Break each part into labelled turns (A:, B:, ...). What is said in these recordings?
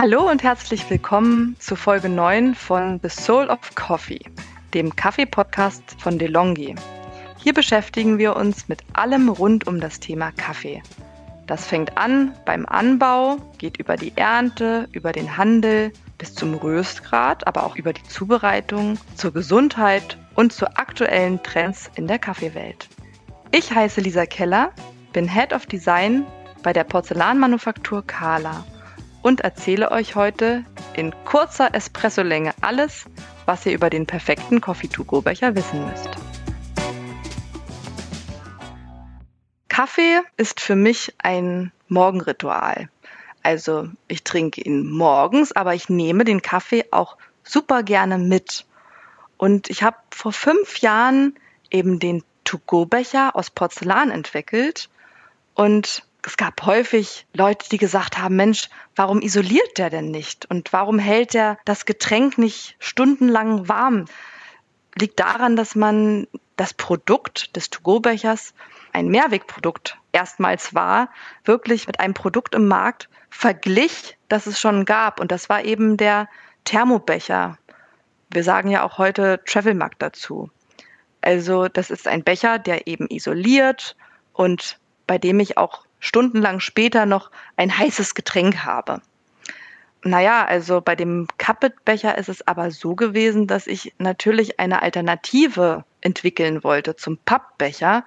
A: Hallo und herzlich willkommen zu Folge 9 von The Soul of Coffee, dem Kaffee-Podcast von DeLonghi. Hier beschäftigen wir uns mit allem rund um das Thema Kaffee. Das fängt an beim Anbau, geht über die Ernte, über den Handel bis zum Röstgrad, aber auch über die Zubereitung, zur Gesundheit und zu aktuellen Trends in der Kaffeewelt. Ich heiße Lisa Keller, bin Head of Design bei der Porzellanmanufaktur Kala und erzähle euch heute in kurzer Espressolänge alles, was ihr über den perfekten Coffee-to-go-Becher wissen müsst. Kaffee ist für mich ein Morgenritual. Also ich trinke ihn morgens, aber ich nehme den Kaffee auch super gerne mit. Und ich habe vor fünf Jahren eben den To-Go-Becher aus Porzellan entwickelt. Und es gab häufig Leute, die gesagt haben, Mensch, warum isoliert der denn nicht? Und warum hält der das Getränk nicht stundenlang warm? Liegt daran, dass man das Produkt des To-Go-Bechers, ein Mehrwegprodukt erstmals war, wirklich mit einem Produkt im Markt verglich, das es schon gab. Und das war eben der Thermobecher. Wir sagen ja auch heute Travelmark dazu. Also das ist ein Becher, der eben isoliert und bei dem ich auch stundenlang später noch ein heißes Getränk habe. Naja, also bei dem Cuppet-Becher ist es aber so gewesen, dass ich natürlich eine Alternative entwickeln wollte zum Pappbecher.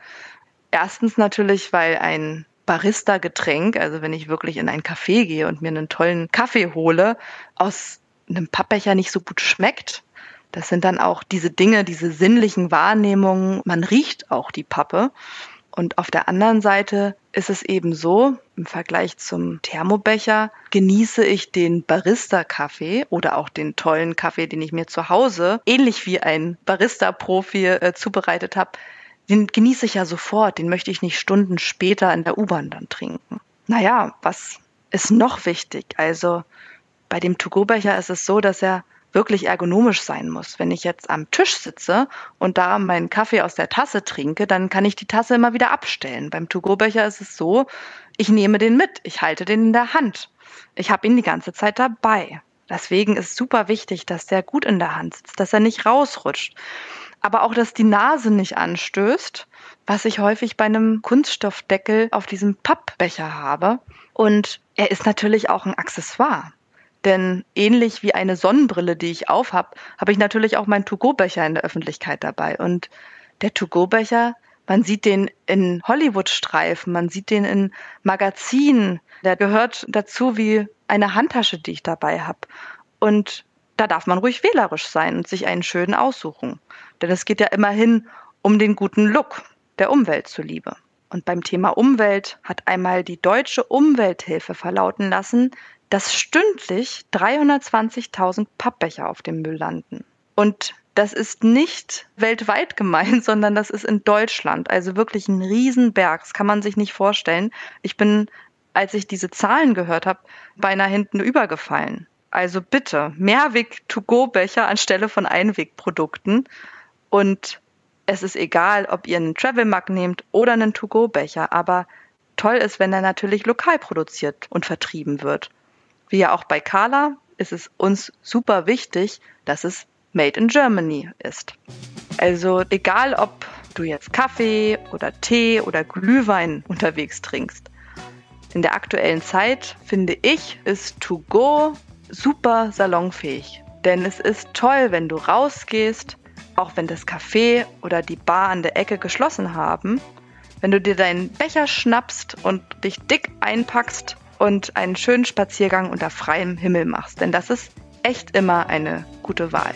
A: Erstens natürlich, weil ein Barista-Getränk, also wenn ich wirklich in ein Café gehe und mir einen tollen Kaffee hole, aus einem Pappbecher nicht so gut schmeckt. Das sind dann auch diese Dinge, diese sinnlichen Wahrnehmungen. Man riecht auch die Pappe. Und auf der anderen Seite ist es eben so, im Vergleich zum Thermobecher genieße ich den Barista-Kaffee oder auch den tollen Kaffee, den ich mir zu Hause, ähnlich wie ein Barista-Profi äh, zubereitet habe, den genieße ich ja sofort, den möchte ich nicht Stunden später in der U-Bahn dann trinken. Naja, was ist noch wichtig? Also bei dem To-Go-Becher ist es so, dass er wirklich ergonomisch sein muss. Wenn ich jetzt am Tisch sitze und da meinen Kaffee aus der Tasse trinke, dann kann ich die Tasse immer wieder abstellen. Beim To-Go-Becher ist es so, ich nehme den mit, ich halte den in der Hand. Ich habe ihn die ganze Zeit dabei. Deswegen ist super wichtig, dass der gut in der Hand sitzt, dass er nicht rausrutscht. Aber auch, dass die Nase nicht anstößt, was ich häufig bei einem Kunststoffdeckel auf diesem Pappbecher habe. Und er ist natürlich auch ein Accessoire. Denn ähnlich wie eine Sonnenbrille, die ich aufhab, habe ich natürlich auch meinen To-Go-Becher in der Öffentlichkeit dabei. Und der To-Go-Becher, man sieht den in Hollywood-Streifen, man sieht den in Magazinen. Der gehört dazu wie eine Handtasche, die ich dabei habe. Und da darf man ruhig wählerisch sein und sich einen schönen aussuchen. Denn es geht ja immerhin um den guten Look der Umwelt zuliebe. Und beim Thema Umwelt hat einmal die deutsche Umwelthilfe verlauten lassen, dass stündlich 320.000 Pappbecher auf dem Müll landen. Und das ist nicht weltweit gemeint, sondern das ist in Deutschland. Also wirklich ein Riesenberg. Das kann man sich nicht vorstellen. Ich bin, als ich diese Zahlen gehört habe, beinahe hinten übergefallen. Also bitte, Mehrweg-to-go-Becher anstelle von Einwegprodukten. Und es ist egal, ob ihr einen Travel Mug nehmt oder einen To-Go-Becher. Aber toll ist, wenn er natürlich lokal produziert und vertrieben wird. Wie ja auch bei Carla ist es uns super wichtig, dass es Made in Germany ist. Also egal, ob du jetzt Kaffee oder Tee oder Glühwein unterwegs trinkst. In der aktuellen Zeit finde ich, ist To Go super salonfähig. Denn es ist toll, wenn du rausgehst, auch wenn das Café oder die Bar an der Ecke geschlossen haben, wenn du dir deinen Becher schnappst und dich dick einpackst und einen schönen Spaziergang unter freiem Himmel machst. Denn das ist echt immer eine gute Wahl.